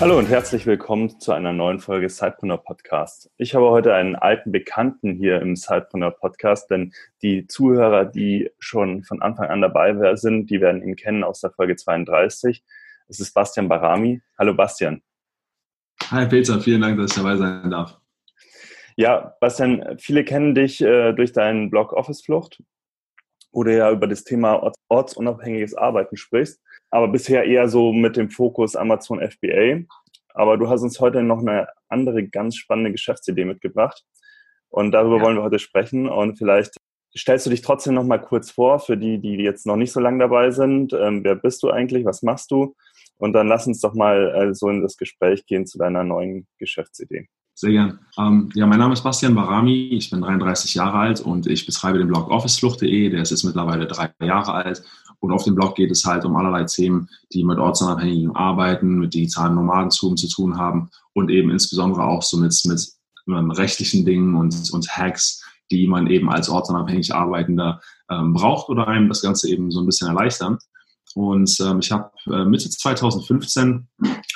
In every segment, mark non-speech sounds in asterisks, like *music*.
Hallo und herzlich willkommen zu einer neuen Folge Sidepreneur Podcast. Ich habe heute einen alten Bekannten hier im Sidepreneur Podcast, denn die Zuhörer, die schon von Anfang an dabei sind, die werden ihn kennen aus der Folge 32. Es ist Bastian Barami. Hallo Bastian. Hi Peter, vielen Dank, dass ich dabei sein darf. Ja, Bastian, viele kennen dich äh, durch deinen Blog Office Flucht, wo du ja über das Thema ortsunabhängiges Arbeiten sprichst aber bisher eher so mit dem Fokus Amazon FBA. Aber du hast uns heute noch eine andere ganz spannende Geschäftsidee mitgebracht. Und darüber ja. wollen wir heute sprechen. Und vielleicht stellst du dich trotzdem noch mal kurz vor für die, die jetzt noch nicht so lange dabei sind. Ähm, wer bist du eigentlich? Was machst du? Und dann lass uns doch mal äh, so in das Gespräch gehen zu deiner neuen Geschäftsidee. Sehr gern. Ähm, ja, mein Name ist Bastian Barami, ich bin 33 Jahre alt und ich betreibe den Blog officeflucht.de, der ist jetzt mittlerweile drei Jahre alt. Und auf dem Blog geht es halt um allerlei Themen, die mit ortsunabhängigem Arbeiten, mit digitalen Nomadentum zu tun haben und eben insbesondere auch so mit, mit ähm, rechtlichen Dingen und, und Hacks, die man eben als ortsunabhängig Arbeitender ähm, braucht oder einem das Ganze eben so ein bisschen erleichtern. Und ähm, ich habe äh, Mitte 2015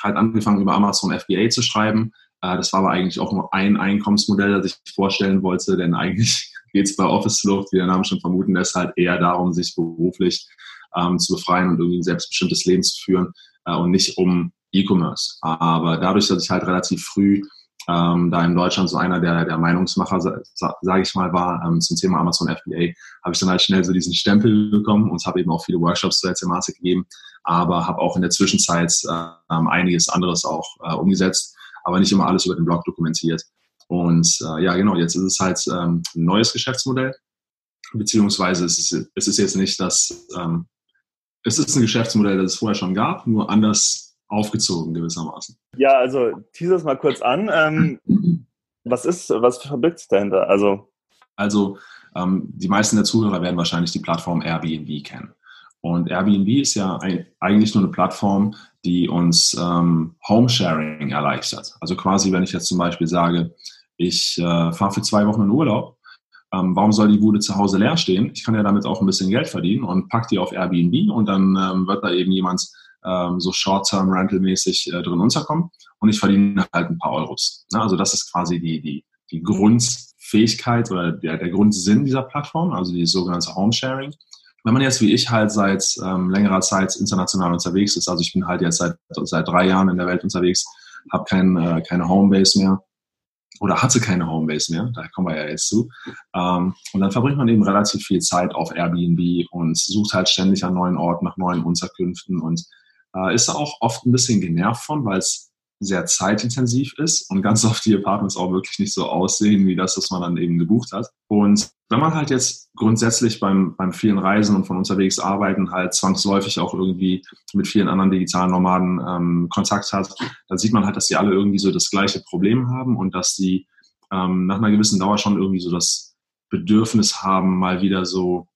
halt angefangen, über Amazon FBA zu schreiben äh, das war aber eigentlich auch nur ein Einkommensmodell, das ich vorstellen wollte, denn eigentlich *laughs* geht es bei Office Flucht, wie der Name schon vermuten lässt, halt eher darum, sich beruflich ähm, zu befreien und irgendwie ein selbstbestimmtes Leben zu führen äh, und nicht um E-Commerce. Aber dadurch, dass ich halt relativ früh ähm, da in Deutschland so einer der, der Meinungsmacher, sa sage ich mal, war ähm, zum Thema Amazon FBA, habe ich dann halt schnell so diesen Stempel bekommen und habe eben auch viele Workshops zur Thematik gegeben, aber habe auch in der Zwischenzeit äh, einiges anderes auch äh, umgesetzt aber nicht immer alles über den Blog dokumentiert. Und äh, ja, genau, jetzt ist es halt ähm, ein neues Geschäftsmodell, beziehungsweise es ist, es ist jetzt nicht das, ähm, es ist ein Geschäftsmodell, das es vorher schon gab, nur anders aufgezogen gewissermaßen. Ja, also teaser es mal kurz an. Ähm, *clears throat* was ist, was verbirgt sich dahinter? Also, also ähm, die meisten der Zuhörer werden wahrscheinlich die Plattform Airbnb kennen. Und Airbnb ist ja eigentlich nur eine Plattform, die uns ähm, Home-Sharing erleichtert. Also quasi, wenn ich jetzt zum Beispiel sage, ich äh, fahre für zwei Wochen in Urlaub, ähm, warum soll die Bude zu Hause leer stehen? Ich kann ja damit auch ein bisschen Geld verdienen und pack die auf Airbnb und dann ähm, wird da eben jemand ähm, so Short-Term-Rental-mäßig äh, drin unterkommen und ich verdiene halt ein paar Euros. Ne? Also das ist quasi die, die, die Grundfähigkeit oder der, der Grundsinn dieser Plattform, also die sogenannte Home-Sharing. Wenn man jetzt wie ich halt seit ähm, längerer Zeit international unterwegs ist, also ich bin halt jetzt seit, seit drei Jahren in der Welt unterwegs, habe kein, äh, keine Homebase mehr oder hatte keine Homebase mehr, da kommen wir ja jetzt zu. Ähm, und dann verbringt man eben relativ viel Zeit auf Airbnb und sucht halt ständig an neuen Orten, nach neuen Unterkünften und äh, ist da auch oft ein bisschen genervt von, weil es sehr zeitintensiv ist und ganz *laughs* oft die Apartments auch wirklich nicht so aussehen wie das, was man dann eben gebucht hat. Und wenn man halt jetzt grundsätzlich beim, beim vielen Reisen und von unterwegs arbeiten halt zwangsläufig auch irgendwie mit vielen anderen digitalen Nomaden ähm, Kontakt hat, dann sieht man halt, dass die alle irgendwie so das gleiche Problem haben und dass die ähm, nach einer gewissen Dauer schon irgendwie so das Bedürfnis haben, mal wieder so,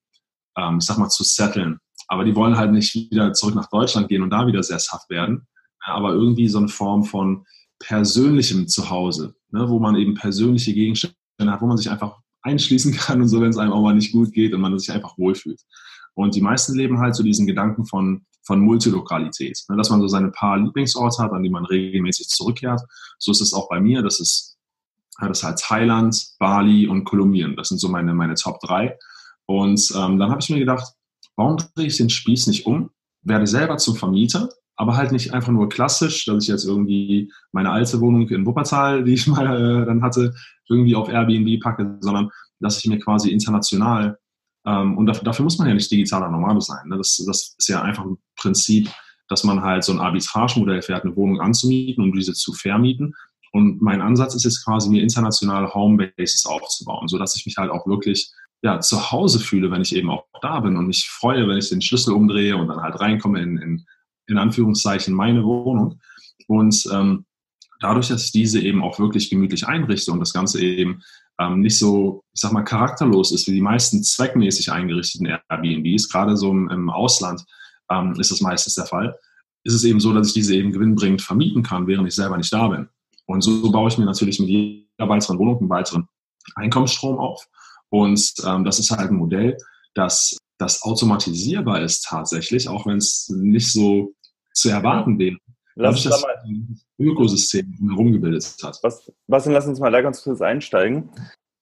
ähm, ich sag mal, zu setteln. Aber die wollen halt nicht wieder zurück nach Deutschland gehen und da wieder sesshaft werden, aber irgendwie so eine Form von persönlichem Zuhause, ne, wo man eben persönliche Gegenstände hat, wo man sich einfach einschließen *laughs* kann und so, wenn es einem auch mal nicht gut geht und man sich einfach wohlfühlt. Und die meisten leben halt so diesen Gedanken von, von Multilokalität, ne, dass man so seine paar Lieblingsorte hat, an die man regelmäßig zurückkehrt. So ist es auch bei mir. Das ist, das ist halt Thailand, Bali und Kolumbien. Das sind so meine, meine Top drei. Und ähm, dann habe ich mir gedacht, warum drehe ich den Spieß nicht um, werde selber zum Vermieter aber halt nicht einfach nur klassisch, dass ich jetzt irgendwie meine alte Wohnung in Wuppertal, die ich mal äh, dann hatte, irgendwie auf Airbnb packe, sondern dass ich mir quasi international, ähm, und dafür, dafür, muss man ja nicht digitaler Nomade sein. Ne? Das, das ist ja einfach ein Prinzip, dass man halt so ein Arbitragemodell fährt, eine Wohnung anzumieten und diese zu vermieten. Und mein Ansatz ist jetzt quasi, mir internationale Homebases aufzubauen, sodass ich mich halt auch wirklich ja, zu Hause fühle, wenn ich eben auch da bin und mich freue, wenn ich den Schlüssel umdrehe und dann halt reinkomme in, in in Anführungszeichen meine Wohnung. Und ähm, dadurch, dass ich diese eben auch wirklich gemütlich einrichte und das Ganze eben ähm, nicht so, ich sag mal, charakterlos ist wie die meisten zweckmäßig eingerichteten Airbnbs, gerade so im, im Ausland ähm, ist das meistens der Fall, ist es eben so, dass ich diese eben gewinnbringend vermieten kann, während ich selber nicht da bin. Und so baue ich mir natürlich mit jeder weiteren Wohnung einen weiteren Einkommensstrom auf. Und ähm, das ist halt ein Modell, das, das automatisierbar ist tatsächlich, auch wenn es nicht so zu erwarten wäre. Lass uns da mal Ökosystem herumgebildet hat. Was, was denn, lass uns mal da ganz kurz einsteigen.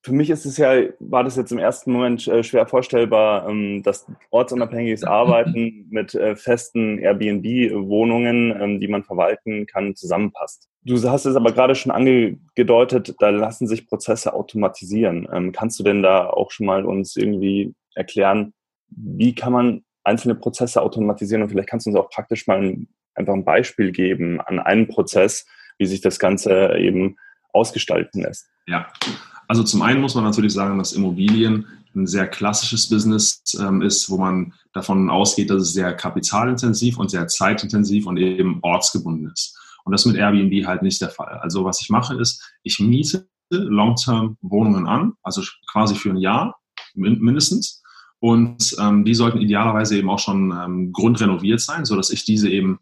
Für mich ist es ja, war das jetzt im ersten Moment äh, schwer vorstellbar, ähm, dass ortsunabhängiges *clears throat* Arbeiten mit äh, festen Airbnb-Wohnungen, ähm, die man verwalten kann, zusammenpasst. Du hast es aber gerade schon angedeutet, da lassen sich Prozesse automatisieren. Ähm, kannst du denn da auch schon mal uns irgendwie erklären, wie kann man einzelne Prozesse automatisieren und vielleicht kannst du uns auch praktisch mal ein, einfach ein Beispiel geben an einem Prozess, wie sich das Ganze eben ausgestalten lässt. Ja, also zum einen muss man natürlich sagen, dass Immobilien ein sehr klassisches Business ähm, ist, wo man davon ausgeht, dass es sehr kapitalintensiv und sehr zeitintensiv und eben ortsgebunden ist. Und das mit Airbnb halt nicht der Fall. Also was ich mache ist, ich miete Long-Term Wohnungen an, also quasi für ein Jahr mindestens. Und ähm, die sollten idealerweise eben auch schon ähm, grundrenoviert sein, so dass ich diese eben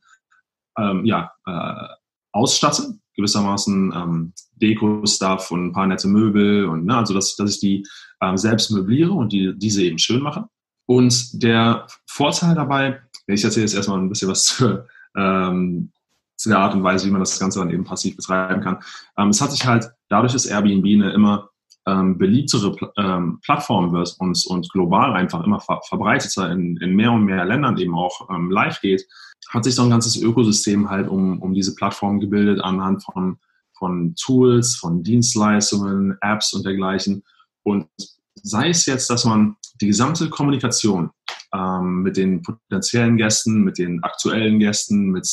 ähm, ja, äh, ausstatte, gewissermaßen ähm, Deko-Stuff und ein paar nette Möbel und ne, also dass, dass ich die ähm, selbst möbliere und die, diese eben schön mache. Und der Vorteil dabei, ich erzähle jetzt erstmal ein bisschen was *laughs* zur, ähm, zu der Art und Weise, wie man das Ganze dann eben passiv betreiben kann. Ähm, es hat sich halt dadurch, dass Airbnb eine immer ähm, beliebtere ähm, Plattform wird und, und global einfach immer ver verbreiteter in, in mehr und mehr Ländern eben auch ähm, live geht, hat sich so ein ganzes Ökosystem halt um, um diese Plattform gebildet anhand von, von Tools, von Dienstleistungen, Apps und dergleichen. Und sei es jetzt, dass man die gesamte Kommunikation ähm, mit den potenziellen Gästen, mit den aktuellen Gästen, mit,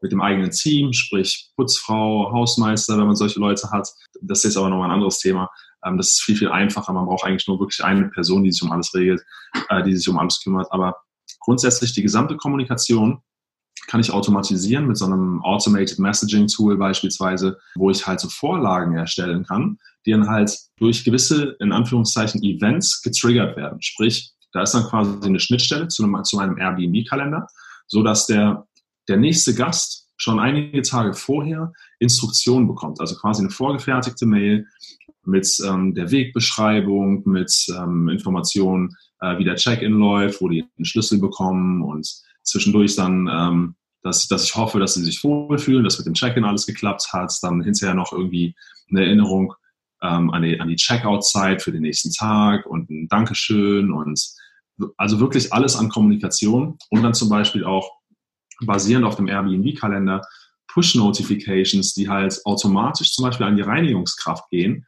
mit dem eigenen Team, sprich Putzfrau, Hausmeister, wenn man solche Leute hat, das ist jetzt aber nochmal ein anderes Thema, ähm, das ist viel, viel einfacher. Man braucht eigentlich nur wirklich eine Person, die sich um alles regelt, äh, die sich um alles kümmert. Aber grundsätzlich die gesamte Kommunikation kann ich automatisieren mit so einem Automated Messaging Tool beispielsweise, wo ich halt so Vorlagen erstellen kann, die dann halt durch gewisse, in Anführungszeichen, Events getriggert werden. Sprich, da ist dann quasi eine Schnittstelle zu einem, zu einem Airbnb-Kalender, so dass der, der nächste Gast schon einige Tage vorher Instruktionen bekommt, also quasi eine vorgefertigte Mail, mit ähm, der Wegbeschreibung, mit ähm, Informationen, äh, wie der Check-in läuft, wo die einen Schlüssel bekommen und zwischendurch dann, ähm, dass, dass ich hoffe, dass sie sich wohlfühlen, dass mit dem Check-in alles geklappt hat, dann hinterher noch irgendwie eine Erinnerung ähm, an die, an die Checkout-Zeit für den nächsten Tag und ein Dankeschön und also wirklich alles an Kommunikation und dann zum Beispiel auch basierend auf dem Airbnb-Kalender Push-Notifications, die halt automatisch zum Beispiel an die Reinigungskraft gehen,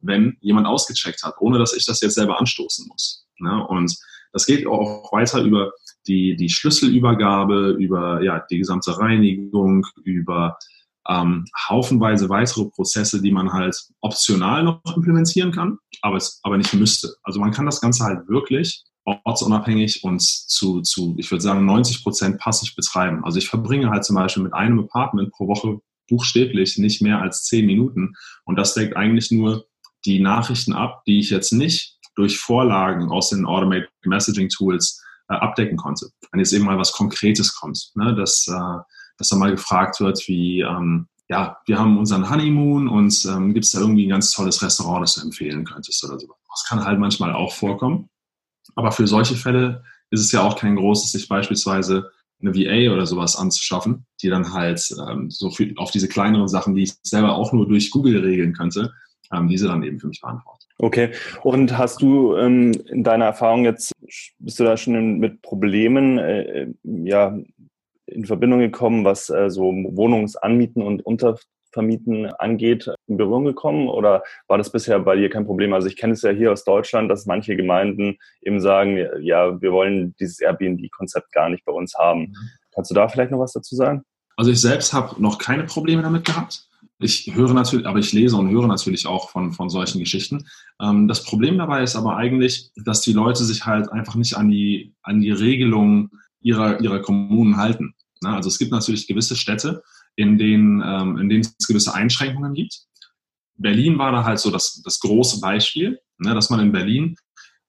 wenn jemand ausgecheckt hat, ohne dass ich das jetzt selber anstoßen muss. Ne? Und das geht auch weiter über die, die Schlüsselübergabe, über ja, die gesamte Reinigung, über ähm, haufenweise weitere Prozesse, die man halt optional noch implementieren kann, aber, es, aber nicht müsste. Also man kann das Ganze halt wirklich ortsunabhängig und zu, zu ich würde sagen, 90 Prozent passiv betreiben. Also ich verbringe halt zum Beispiel mit einem Apartment pro Woche buchstäblich nicht mehr als zehn Minuten und das deckt eigentlich nur die Nachrichten ab, die ich jetzt nicht durch Vorlagen aus den Automated Messaging Tools äh, abdecken konnte. Wenn jetzt eben mal was Konkretes kommt, ne, dass, äh, dass da mal gefragt wird, wie, ähm, ja, wir haben unseren Honeymoon und ähm, gibt es da irgendwie ein ganz tolles Restaurant, das du empfehlen könntest oder so. Das kann halt manchmal auch vorkommen. Aber für solche Fälle ist es ja auch kein großes, sich beispielsweise eine VA oder sowas anzuschaffen, die dann halt ähm, so viel auf diese kleineren Sachen, die ich selber auch nur durch Google regeln könnte, ähm, diese dann eben für mich beantwortet. Okay. Und hast du ähm, in deiner Erfahrung jetzt, bist du da schon mit Problemen äh, ja, in Verbindung gekommen, was äh, so Wohnungsanmieten und Untervermieten angeht, in Berührung gekommen? Oder war das bisher bei dir kein Problem? Also ich kenne es ja hier aus Deutschland, dass manche Gemeinden eben sagen, ja, wir wollen dieses Airbnb-Konzept gar nicht bei uns haben. Mhm. Kannst du da vielleicht noch was dazu sagen? Also ich selbst habe noch keine Probleme damit gehabt. Ich höre natürlich, aber ich lese und höre natürlich auch von, von solchen Geschichten. Ähm, das Problem dabei ist aber eigentlich, dass die Leute sich halt einfach nicht an die, an die Regelungen ihrer, ihrer Kommunen halten. Also es gibt natürlich gewisse Städte, in denen, ähm, in denen es gewisse Einschränkungen gibt. Berlin war da halt so das, das große Beispiel, ne, dass man in Berlin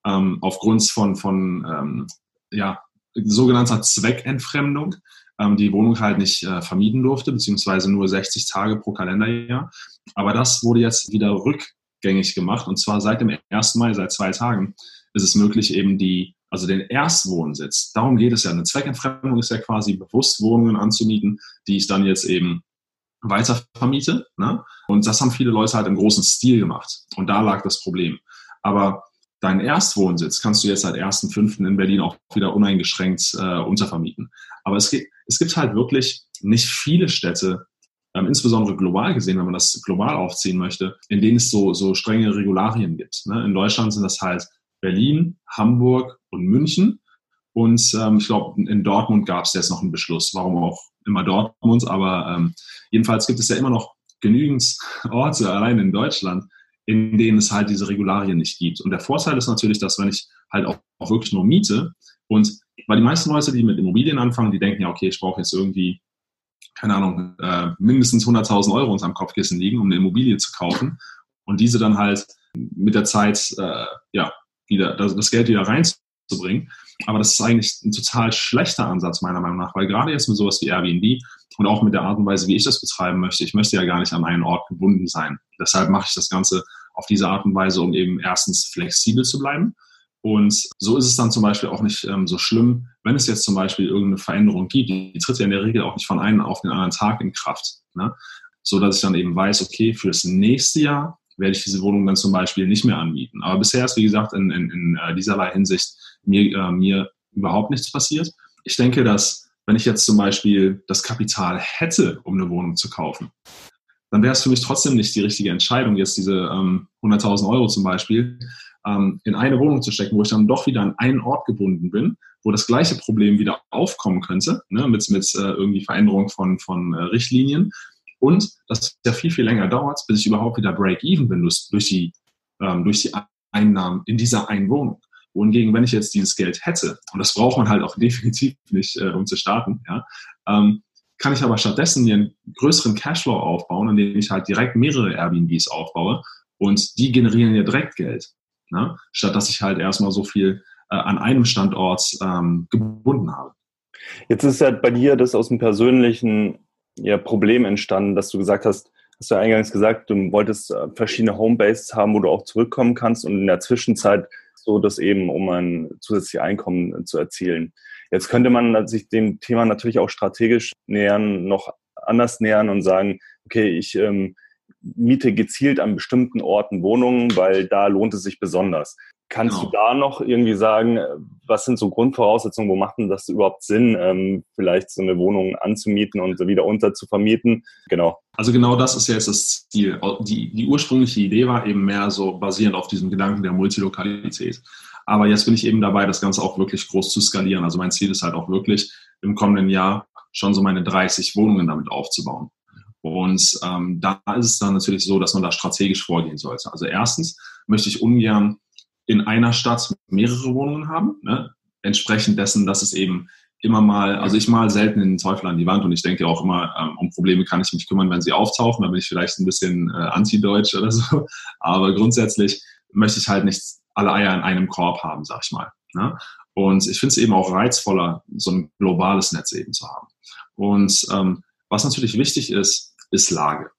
ähm, aufgrund von, von ähm, ja, sogenannter Zweckentfremdung ähm, die Wohnung halt nicht äh, vermieten durfte, beziehungsweise nur 60 Tage pro Kalenderjahr. Aber das wurde jetzt wieder rückgängig gemacht und zwar seit dem 1. Mai, seit zwei Tagen, ist es möglich, eben die, also den Erstwohnsitz, darum geht es ja. Eine Zweckentfremdung ist ja quasi bewusst Wohnungen anzumieten, die ich dann jetzt eben weiter vermiete. Ne? Und das haben viele Leute halt im großen Stil gemacht. Und da lag das Problem. Aber deinen Erstwohnsitz kannst du jetzt seit 1.5. in Berlin auch wieder uneingeschränkt äh, untervermieten. Aber es gibt, es gibt halt wirklich nicht viele Städte, ähm, insbesondere global gesehen, wenn man das global aufziehen möchte, in denen es so, so strenge Regularien gibt. Ne? In Deutschland sind das halt Berlin, Hamburg und München. Und ähm, ich glaube, in Dortmund gab es jetzt noch einen Beschluss, warum auch immer Dortmund, aber ähm, jedenfalls gibt es ja immer noch genügend Orte allein in Deutschland, in denen es halt diese Regularien nicht gibt. Und der Vorteil ist natürlich, dass wenn ich halt auch, auch wirklich nur miete und weil die meisten Leute, die mit Immobilien anfangen, die denken ja, okay, ich brauche jetzt irgendwie, keine Ahnung, äh, mindestens 100.000 Euro unterm Kopfkissen liegen, um eine Immobilie zu kaufen und diese dann halt mit der Zeit, äh, ja, wieder, das, das Geld wieder reinzubringen. Aber das ist eigentlich ein total schlechter Ansatz meiner Meinung nach, weil gerade jetzt mit sowas wie Airbnb und auch mit der Art und Weise, wie ich das betreiben möchte, ich möchte ja gar nicht an einen Ort gebunden sein. Deshalb mache ich das Ganze auf diese Art und Weise, um eben erstens flexibel zu bleiben. Und so ist es dann zum Beispiel auch nicht ähm, so schlimm, wenn es jetzt zum Beispiel irgendeine Veränderung gibt. Die, die tritt ja in der Regel auch nicht von einem auf den anderen Tag in Kraft. Ne? So dass ich dann eben weiß, okay, für das nächste Jahr werde ich diese Wohnung dann zum Beispiel nicht mehr anbieten. Aber bisher ist, wie gesagt, in, in, in äh, dieserlei Hinsicht mir, äh, mir überhaupt nichts passiert. Ich denke, dass wenn ich jetzt zum Beispiel das Kapital hätte, um eine Wohnung zu kaufen, dann wäre es für mich trotzdem nicht die richtige Entscheidung, jetzt diese ähm, 100.000 Euro zum Beispiel ähm, in eine Wohnung zu stecken, wo ich dann doch wieder an einen Ort gebunden bin, wo das gleiche Problem wieder aufkommen könnte, ne, mit, mit äh, irgendwie Veränderung von, von äh, Richtlinien. Und das ja viel, viel länger dauert, bis ich überhaupt wieder Break-Even bin durch, die, ähm, durch die Einnahmen in dieser einen Wohnung. Wohingegen, wenn ich jetzt dieses Geld hätte, und das braucht man halt auch *laughs* definitiv nicht, äh, um zu starten, ja, ähm, kann ich aber stattdessen einen größeren Cashflow aufbauen, indem ich halt direkt mehrere Airbnbs aufbaue und die generieren ja direkt Geld, ne? statt dass ich halt erstmal so viel äh, an einem Standort ähm, gebunden habe. Jetzt ist ja bei dir das aus dem persönlichen ja, Problem entstanden, dass du gesagt hast, hast du eingangs gesagt, du wolltest äh, verschiedene Homebases haben, wo du auch zurückkommen kannst und in der Zwischenzeit so das eben, um ein zusätzliches Einkommen zu erzielen. Jetzt könnte man sich dem Thema natürlich auch strategisch nähern, noch anders nähern und sagen, okay, ich ähm, miete gezielt an bestimmten Orten Wohnungen, weil da lohnt es sich besonders. Kannst genau. du da noch irgendwie sagen, was sind so Grundvoraussetzungen, wo macht denn das überhaupt Sinn, ähm, vielleicht so eine Wohnung anzumieten und wieder unter zu vermieten? Genau. Also genau das ist ja jetzt das Ziel. Die, die ursprüngliche Idee war eben mehr so basierend auf diesem Gedanken der Multilokalität. Aber jetzt bin ich eben dabei, das Ganze auch wirklich groß zu skalieren. Also mein Ziel ist halt auch wirklich im kommenden Jahr schon so meine 30 Wohnungen damit aufzubauen. Und ähm, da ist es dann natürlich so, dass man da strategisch vorgehen sollte. Also erstens möchte ich ungern in einer Stadt mehrere Wohnungen haben, ne? entsprechend dessen, dass es eben immer mal, also ich mal selten den Teufel an die Wand und ich denke auch immer, ähm, um Probleme kann ich mich kümmern, wenn sie auftauchen, da bin ich vielleicht ein bisschen äh, anti-deutsch oder so, *laughs* aber grundsätzlich möchte ich halt nicht alle Eier in einem Korb haben, sag ich mal. Ne? Und ich finde es eben auch reizvoller, so ein globales Netz eben zu haben. Und ähm, was natürlich wichtig ist, ist Lage.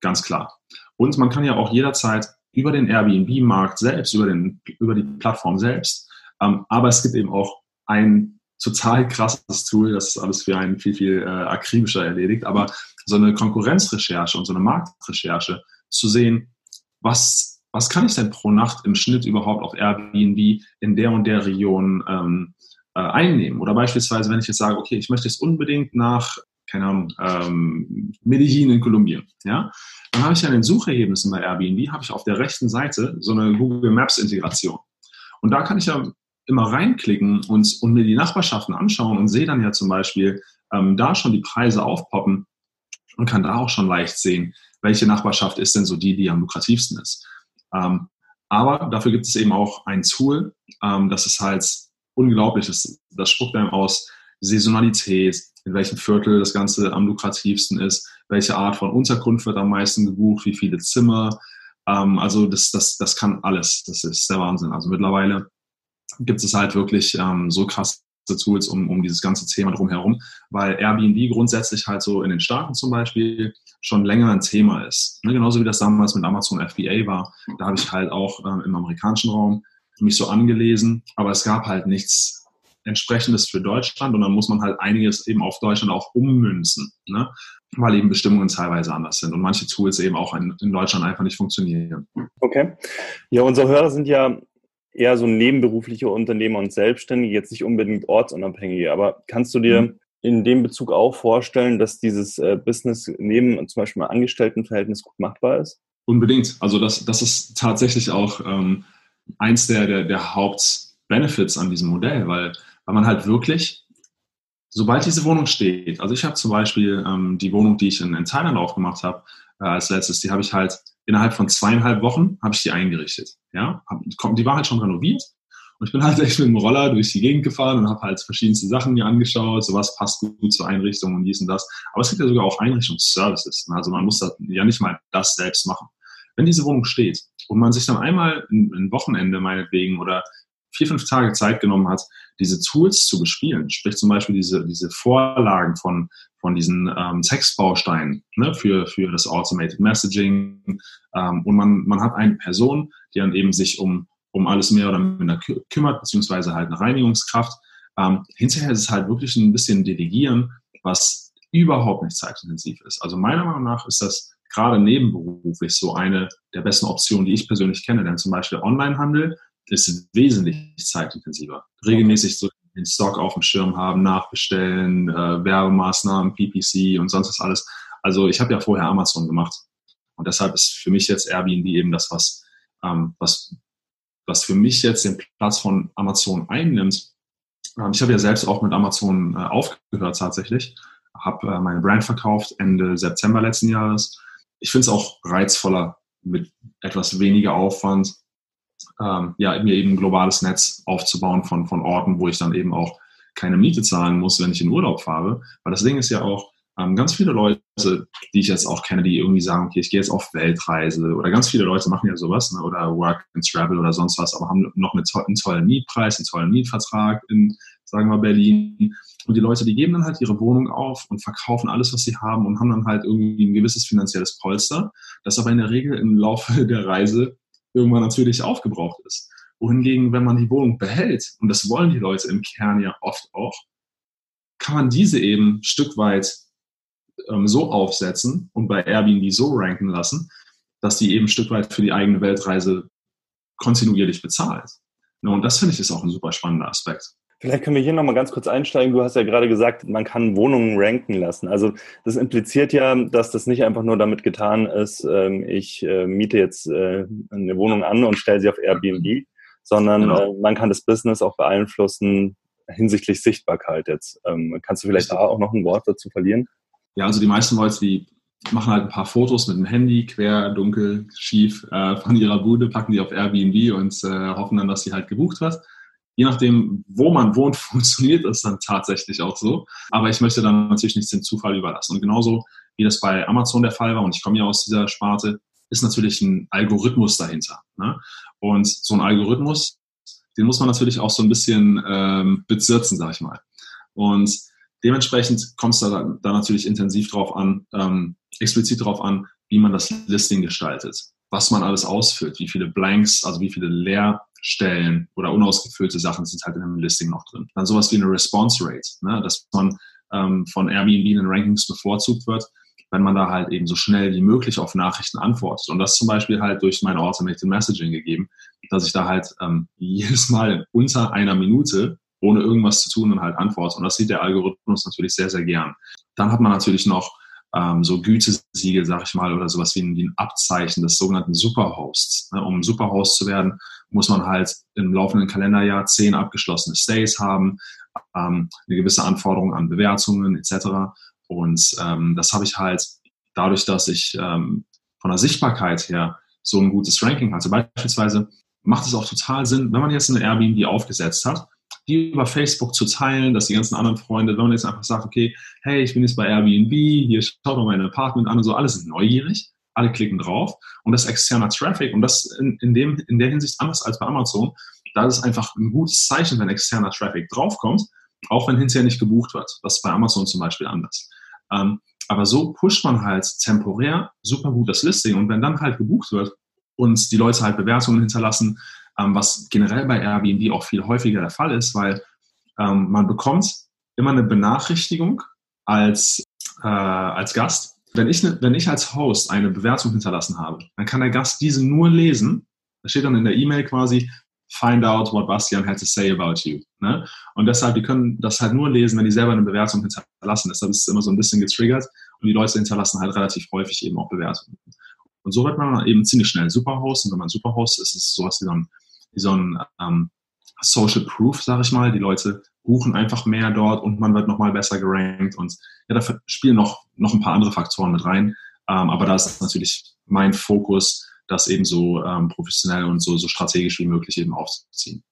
Ganz klar. Und man kann ja auch jederzeit über den Airbnb-Markt selbst, über, den, über die Plattform selbst. Ähm, aber es gibt eben auch ein total krasses Tool, das ist alles für einen viel, viel äh, akribischer erledigt. Aber so eine Konkurrenzrecherche und so eine Marktrecherche zu sehen, was, was kann ich denn pro Nacht im Schnitt überhaupt auf Airbnb in der und der Region ähm, äh, einnehmen? Oder beispielsweise, wenn ich jetzt sage, okay, ich möchte jetzt unbedingt nach keine Ahnung, ähm, Medellin in Kolumbien, ja, dann habe ich ja in den Suchergebnissen bei Airbnb, habe ich auf der rechten Seite so eine Google Maps Integration. Und da kann ich ja immer reinklicken und, und mir die Nachbarschaften anschauen und sehe dann ja zum Beispiel ähm, da schon die Preise aufpoppen und kann da auch schon leicht sehen, welche Nachbarschaft ist denn so die, die am lukrativsten ist. Ähm, aber dafür gibt es eben auch ein Tool, ähm, das ist halt unglaublich, das, das spuckt einem aus Saisonalität, in welchem Viertel das Ganze am lukrativsten ist, welche Art von Unterkunft wird am meisten gebucht, wie viele Zimmer, Ähm, also das, das, das kann alles. Das ist der Wahnsinn. Also mittlerweile gibt es halt wirklich ähm, so krasse Tools um, um dieses ganze Thema drumherum, weil Airbnb grundsätzlich halt so in den Staaten zum Beispiel schon länger ein Thema ist. Ne, genauso wie das damals mit Amazon FBA war. Da habe ich halt auch ähm, im amerikanischen Raum mich so angelesen, aber es gab halt nichts entsprechendes für Deutschland und dann muss man halt einiges eben auf Deutschland auch ummünzen, ne? weil eben Bestimmungen teilweise anders sind und manche Tools eben auch in, in Deutschland einfach nicht funktionieren. Okay. Ja, unsere Hörer sind ja eher so nebenberufliche Unternehmer und Selbstständige, jetzt nicht unbedingt ortsunabhängige, aber kannst du dir mhm. in dem Bezug auch vorstellen, dass dieses äh, Business neben zum Beispiel Angestelltenverhältnis gut machbar ist? Unbedingt. Also das, das ist tatsächlich auch ähm, eins der, der, der Hauptbenefits an diesem Modell, weil, weil man halt wirklich, sobald diese Wohnung steht, also ich habe zum Beispiel ähm, die Wohnung, die ich in, in Thailand aufgemacht habe, äh, als letztes, die habe ich halt innerhalb von zweieinhalb Wochen habe ich die eingerichtet. Ja, die war halt schon renoviert und ich bin halt *laughs* echt mit dem Roller durch die Gegend gefahren und habe halt verschiedenste Sachen mir angeschaut, sowas passt gut zur Einrichtung und dies und das. Aber es gibt ja sogar auch Einrichtungsservices. Ne? Also man muss ja nicht mal das selbst machen. Wenn diese Wohnung steht und man sich dann einmal ein, ein Wochenende meinetwegen oder vier, fünf Tage Zeit genommen hat, diese Tools zu bespielen, sprich zum Beispiel diese, diese Vorlagen von, von diesen ähm, Textbausteinen ne, für, für das Automated Messaging ähm, und man, man hat eine Person, die dann eben sich um, um alles mehr oder minder kümmert, beziehungsweise halt eine Reinigungskraft. Ähm, hinterher ist es halt wirklich ein bisschen Delegieren, was überhaupt nicht zeitintensiv ist. Also meiner Meinung nach ist das gerade nebenberuflich so eine der besten Optionen, die ich persönlich kenne. Denn zum Beispiel Onlinehandel ist wesentlich zeitintensiver. Regelmäßig so den Stock auf dem Schirm haben, nachbestellen, äh, Werbemaßnahmen, PPC und sonst was alles. Also ich habe ja vorher Amazon gemacht. Und deshalb ist für mich jetzt Airbnb eben das, was, ähm, was, was für mich jetzt den Platz von Amazon einnimmt. Ähm, ich habe ja selbst auch mit Amazon äh, aufgehört tatsächlich, habe äh, meine Brand verkauft Ende September letzten Jahres ich finde es auch reizvoller, mit etwas weniger Aufwand, ähm, ja, mir eben ein globales Netz aufzubauen von, von Orten, wo ich dann eben auch keine Miete zahlen muss, wenn ich in Urlaub fahre. Weil das Ding ist ja auch, ähm, ganz viele Leute, die ich jetzt auch kenne, die irgendwie sagen, okay, ich gehe jetzt auf Weltreise oder ganz viele Leute machen ja sowas ne, oder Work and Travel oder sonst was, aber haben noch eine einen tollen Mietpreis, einen tollen Mietvertrag in, sagen wir, Berlin und die Leute, die geben dann halt ihre Wohnung auf und verkaufen alles, was sie haben und haben dann halt irgendwie ein gewisses finanzielles Polster, das aber in der Regel im Laufe *laughs* der Reise irgendwann natürlich aufgebraucht ist. Wohingegen, wenn man die Wohnung behält, und das wollen die Leute im Kern ja oft auch, kann man diese eben Stück weit ähm, so aufsetzen und bei Airbnb so ranken lassen, dass die eben ein Stück weit für die eigene Weltreise kontinuierlich bezahlt. Und das finde ich ist auch ein super spannender Aspekt. Vielleicht können wir hier nochmal ganz kurz einsteigen. Du hast ja gerade gesagt, man kann Wohnungen ranken lassen. Also das impliziert ja, dass das nicht einfach nur damit getan ist, ähm, ich äh, miete jetzt äh, eine Wohnung an und stelle sie auf Airbnb, sondern genau. Äh, man kann das Business auch beeinflussen hinsichtlich Sichtbarkeit jetzt. Ähm, kannst du vielleicht da auch noch ein Wort dazu verlieren? Ja, also die meisten Leute, die machen halt ein paar Fotos mit dem Handy, quer, dunkel, schief von ihrer Bude, packen die auf Airbnb und hoffen dann, dass sie halt gebucht wird je nachdem, wo man wohnt, *laughs* funktioniert das dann tatsächlich auch so. Aber ich möchte dann natürlich nichts dem Zufall überlassen. Und genauso wie das bei Amazon der Fall war, und ich komme ja aus dieser Sparte, ist natürlich ein Algorithmus dahinter. Ne? Und so ein Algorithmus, den muss man natürlich auch so ein bisschen ähm, bezirzen, sag ich mal. Und dementsprechend kommt es da, da natürlich intensiv drauf an, ähm, explizit drauf an, wie man das Listing gestaltet, was man alles ausfüllt, wie viele Blanks, also wie viele Leer Stellen oder unausgefüllte Sachen sind halt in einem Listing noch drin. Dann sowas wie eine Response Rate, ne? dass man ähm, von Airbnb in den Rankings bevorzugt wird, wenn man da halt eben so schnell wie möglich auf Nachrichten antwortet. Und das zum Beispiel halt durch mein Automated Messaging gegeben, dass ich da halt ähm, jedes Mal unter einer Minute ohne irgendwas zu tun und halt antworte. Und das sieht der Algorithmus natürlich sehr, sehr gern. Dann hat man natürlich noch ähm, so Gütesiegel, sag ich mal, oder sowas wie ein, wie ein Abzeichen des sogenannten Superhosts. Ne? Um Superhost zu werden, muss man halt im laufenden Kalenderjahr zehn abgeschlossene Stays haben, ähm, eine gewisse Anforderung an Bewertungen etc. Und ähm, das habe ich halt dadurch, dass ich ähm, von der Sichtbarkeit her so ein gutes Ranking hatte. Beispielsweise macht es auch total Sinn, wenn man jetzt eine Airbnb aufgesetzt hat, die über Facebook zu teilen, dass die ganzen anderen Freunde, wenn man jetzt einfach sagt, okay, hey, ich bin jetzt bei Airbnb, hier schaut mal mein Apartment an und so, alles neugierig. alle klicken drauf und das externer Traffic und das in, in, dem, in der Hinsicht anders als bei Amazon, da ist einfach ein gutes Zeichen, wenn externer Traffic draufkommt, auch wenn hinterher nicht gebucht wird. Das ist bei Amazon zum Beispiel anders. Ähm, aber so pusht man halt temporär super gut das Listing und wenn dann halt gebucht wird und die Leute halt Bewertungen hinterlassen, ähm, was generell bei Airbnb auch viel häufiger der Fall ist, weil ähm, man bekommt immer eine Benachrichtigung als, äh, als Gast. Wenn ich, ne, wenn ich als Host eine Bewertung hinterlassen habe, dann kann der Gast diese nur lesen. Da steht dann in der E-Mail quasi, find out what Bastian had to say about you. Ne? Und deshalb, die können das halt nur lesen, wenn die selber eine Bewertung hinterlassen. Deshalb ist es immer so ein bisschen getriggert und die Leute hinterlassen halt relativ häufig eben auch Bewertungen. Und so wird man eben ziemlich schnell Superhost. Und wenn man Superhost ist, ist es sowas wie ein, wie so ein ähm, Social Proof, sage ich mal. Die Leute buchen einfach mehr dort und man wird nochmal besser gerankt. Und ja, da spielen noch, noch ein paar andere Faktoren mit rein. Ähm, aber da ist natürlich mein Fokus, das eben so ähm, professionell und so, so strategisch wie möglich eben aufzuziehen.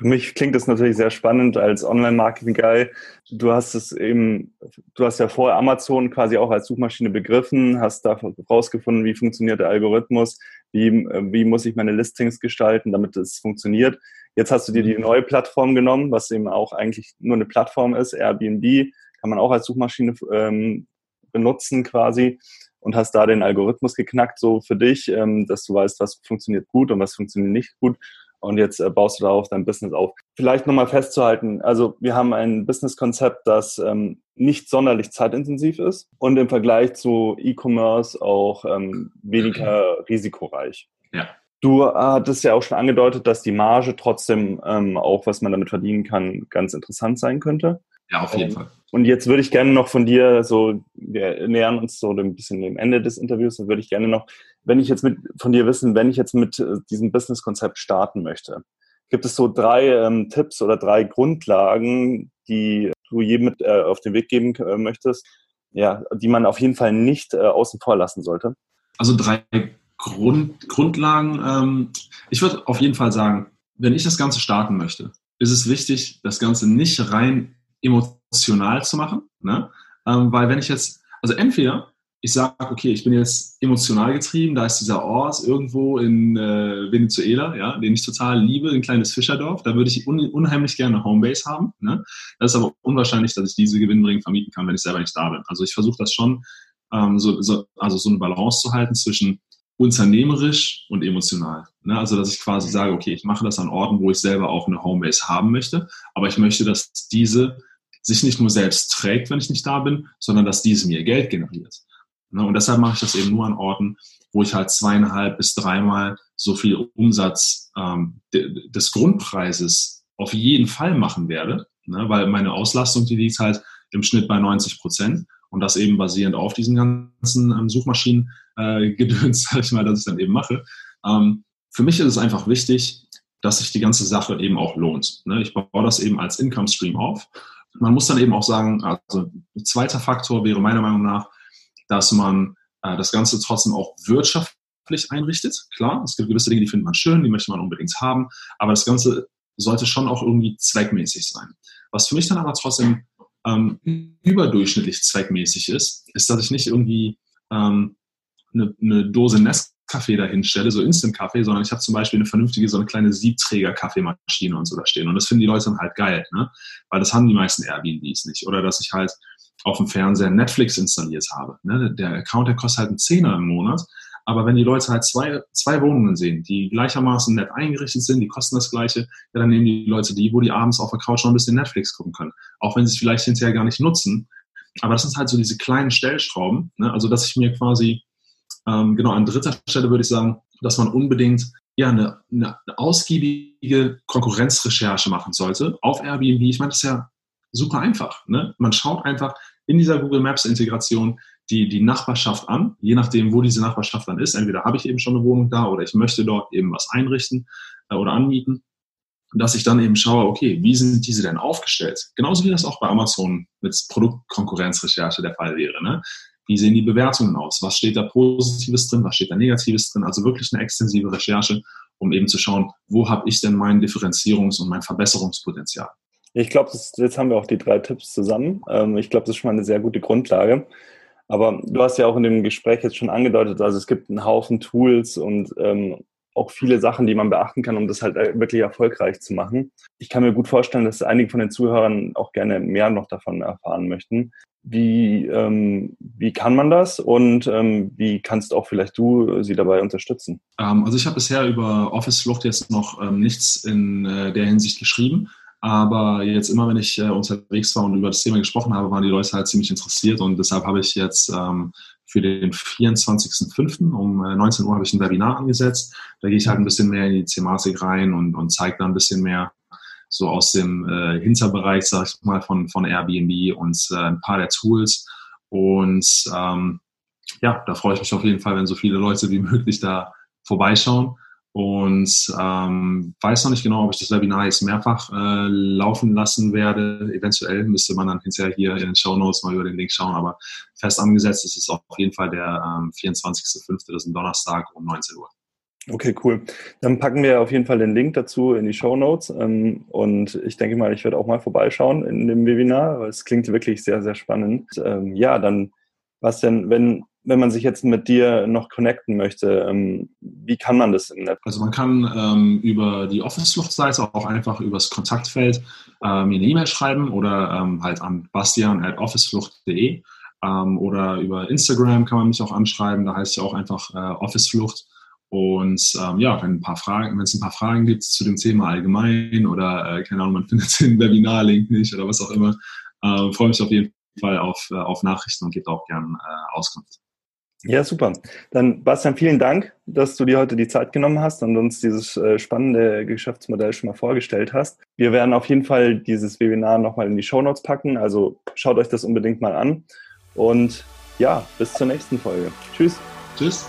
Für mich klingt das natürlich sehr spannend als Online-Marketing-Guy. Du hast es eben, du hast ja vorher Amazon quasi auch als Suchmaschine begriffen, hast da rausgefunden, wie funktioniert der Algorithmus, wie, wie muss ich meine Listings gestalten, damit es funktioniert. Jetzt hast du dir die mhm. neue Plattform genommen, was eben auch eigentlich nur eine Plattform ist, Airbnb, kann man auch als Suchmaschine ähm, benutzen quasi und hast da den Algorithmus geknackt, so für dich, ähm, dass du weißt, was funktioniert gut und was funktioniert nicht gut. Und jetzt äh, baust du darauf dein Business auf. Vielleicht nochmal festzuhalten, also wir haben ein Businesskonzept, das ähm, nicht sonderlich zeitintensiv ist und im Vergleich zu E-Commerce auch ähm, weniger *clears throat* risikoreich. Ja. Du hattest ja auch schon angedeutet, dass die Marge trotzdem ähm, auch, was man damit verdienen kann, ganz interessant sein könnte. Ja, auf jeden ähm, Fall. Und jetzt würde ich gerne noch von dir, so, wir nähern uns so ein bisschen dem Ende des Interviews, dann würde ich gerne noch, wenn ich jetzt mit von dir wissen, wenn ich jetzt mit äh, diesem Business-Konzept starten möchte, gibt es so drei ähm, Tipps oder drei Grundlagen, die du jedem mit äh, auf den Weg geben äh, möchtest, ja, die man auf jeden Fall nicht äh, außen vor lassen sollte? Also drei Grund, Grundlagen. Ähm, ich würde auf jeden Fall sagen, wenn ich das Ganze starten möchte, ist es wichtig, das Ganze nicht rein emotional zu machen. Ne? Ähm, weil wenn ich jetzt, also entweder ich sage, okay, ich bin jetzt emotional getrieben, da ist dieser Ort irgendwo in äh, Venezuela, ja, den ich total liebe, ein kleines Fischerdorf, da würde ich un unheimlich gerne eine Homebase haben. Ne? Das ist aber unwahrscheinlich, dass ich diese gewinnbringend vermieten kann, wenn ich selber nicht da bin. Also ich versuche das schon, ähm, so, so, also so eine Balance zu halten zwischen unternehmerisch und emotional. Ne? Also, dass ich quasi sage, okay, ich mache das an Orten, wo ich selber auch eine Homebase haben möchte, aber ich möchte, dass diese sich nicht nur selbst trägt, wenn ich nicht da bin, sondern dass diese mir Geld generiert. Ne? Und deshalb mache ich das eben nur an Orten, wo ich halt zweieinhalb bis dreimal so viel Umsatz ähm, des Grundpreises auf jeden Fall machen werde, ne? weil meine Auslastung, die liegt halt im Schnitt bei 90 Prozent und das eben basierend auf diesen ganzen ähm, Suchmaschinen äh, *laughs* gedöns, sag ich mal, dass ich dann eben mache. Ähm, für mich ist es einfach wichtig, dass sich die ganze Sache eben auch lohnt. Ne? Ich baue das eben als Income Stream auf man muss dann eben auch sagen, also ein zweiter Faktor wäre meiner Meinung nach, dass man äh, das Ganze trotzdem auch wirtschaftlich einrichtet. Klar, es gibt gewisse Dinge, die findet man schön, die möchte man unbedingt haben, aber das Ganze sollte schon auch irgendwie zweckmäßig sein. Was für mich dann aber trotzdem ähm, überdurchschnittlich zweckmäßig ist, ist, dass ich nicht irgendwie ähm, eine, eine Dose Nest Kaffee dahinstelle, so Instant-Kaffee, sondern ich habe zum Beispiel eine vernünftige, so eine kleine Siebträger-Kaffeemaschine und so da stehen. Und das finden die Leute dann halt geil, ne? Weil das haben die meisten Airbnbs nicht. Oder dass ich halt auf dem Fernseher Netflix installiert habe. Ne? Der Account, der kostet halt einen Zehner im Monat. Aber wenn die Leute halt zwei, zwei Wohnungen sehen, die gleichermaßen nett eingerichtet sind, die kosten das Gleiche, ja, dann nehmen die Leute die, wo die abends auf der Couch noch ein bisschen Netflix gucken können. Auch wenn sie es vielleicht hinterher gar nicht nutzen. Aber das sind halt so diese kleinen Stellschrauben. Ne? Also, dass ich mir quasi ähm, genau, an dritter Stelle würde ich sagen, dass man unbedingt ja, eine, eine ausgiebige Konkurrenzrecherche machen sollte auf Airbnb. Ich meine, das ist ja super einfach. Ne? Man schaut einfach in dieser Google Maps Integration die, die Nachbarschaft an, je nachdem, wo diese Nachbarschaft dann ist. Entweder habe ich eben schon eine Wohnung da oder ich möchte dort eben was einrichten äh, oder anmieten. Dass ich dann eben schaue, okay, wie sind diese denn aufgestellt? Genauso wie das auch bei Amazon mit Produktkonkurrenzrecherche der Fall wäre. Ne? Wie sehen die Bewertungen aus? Was steht da Positives drin? Was steht da Negatives drin? Also wirklich eine extensive Recherche, um eben zu schauen, wo habe ich denn mein Differenzierungs- und mein Verbesserungspotenzial? Ich glaube, jetzt haben wir auch die drei Tipps zusammen. Ähm, ich glaube, das ist schon mal eine sehr gute Grundlage. Aber du hast ja auch in dem Gespräch jetzt schon angedeutet, also es gibt einen Haufen Tools und ähm, auch viele Sachen, die man beachten kann, um das halt äh, wirklich erfolgreich zu machen. Ich kann mir gut vorstellen, dass einige von den Zuhörern auch gerne mehr noch davon erfahren möchten. Wie, ähm, wie kann man das und ähm, wie kannst auch vielleicht du sie dabei unterstützen? Ähm, also ich habe bisher über Office Flucht jetzt noch ähm, nichts in äh, der Hinsicht geschrieben. Aber jetzt immer, wenn ich äh, unterwegs war und über das Thema gesprochen habe, waren die Leute halt ziemlich interessiert und deshalb habe ich jetzt ähm, für den 24.05. um 19 äh, Uhr habe ich ein Webinar angesetzt. Da gehe ich halt ein bisschen mehr in die Thematik rein und, und zeige da ein bisschen mehr so aus dem äh, Hinterbereich, sag ich mal, von, von Airbnb und äh, ein paar der Tools. Und ähm, ja, da freue ich mich auf jeden Fall, wenn so viele Leute wie *laughs* möglich da vorbeischauen und ähm, weiß noch nicht genau, ob ich das Webinar jetzt mehrfach äh, laufen lassen werde. Eventuell müsste man dann hinterher hier in den Show Notes mal über den Link schauen, aber fest angesetzt ist es auf jeden Fall der ähm, 24.05., das ist ein Donnerstag um 19 Uhr. Okay, cool. Dann packen wir auf jeden Fall den Link dazu in die Show Notes. Ähm, und ich denke mal, ich werde auch mal vorbeischauen in dem Webinar, es klingt wirklich sehr, sehr spannend. Ähm, ja, dann, was denn, wenn wenn man sich jetzt mit dir noch connecten möchte, ähm, wie kann man das im Netz? Also man kann ähm, über die Office-Flucht-Seite auch einfach übers Kontaktfeld äh, mir eine E-Mail schreiben oder ähm, halt an bastian.officeflucht.de ähm, oder über Instagram kann man mich auch anschreiben, da heißt ja auch einfach äh, Office-Flucht. Und ähm, ja, wenn ein paar Fragen, wenn es ein paar Fragen gibt zu dem Thema allgemein oder äh, keine Ahnung, man *laughs* findet den Webinar-Link nicht oder was auch immer, äh, freue mich auf jeden Fall auf, äh, auf Nachrichten und gebe auch gern äh, Auskunft. Ja, super. Dann, Bastian, vielen Dank, dass du dir heute die Zeit genommen hast und uns dieses äh, spannende Geschäftsmodell schon mal vorgestellt hast. Wir werden auf jeden Fall dieses Webinar nochmal in die Show Notes packen, also schaut euch das unbedingt mal an. Und ja, bis zur nächsten Folge. Tschüss. Tschüss.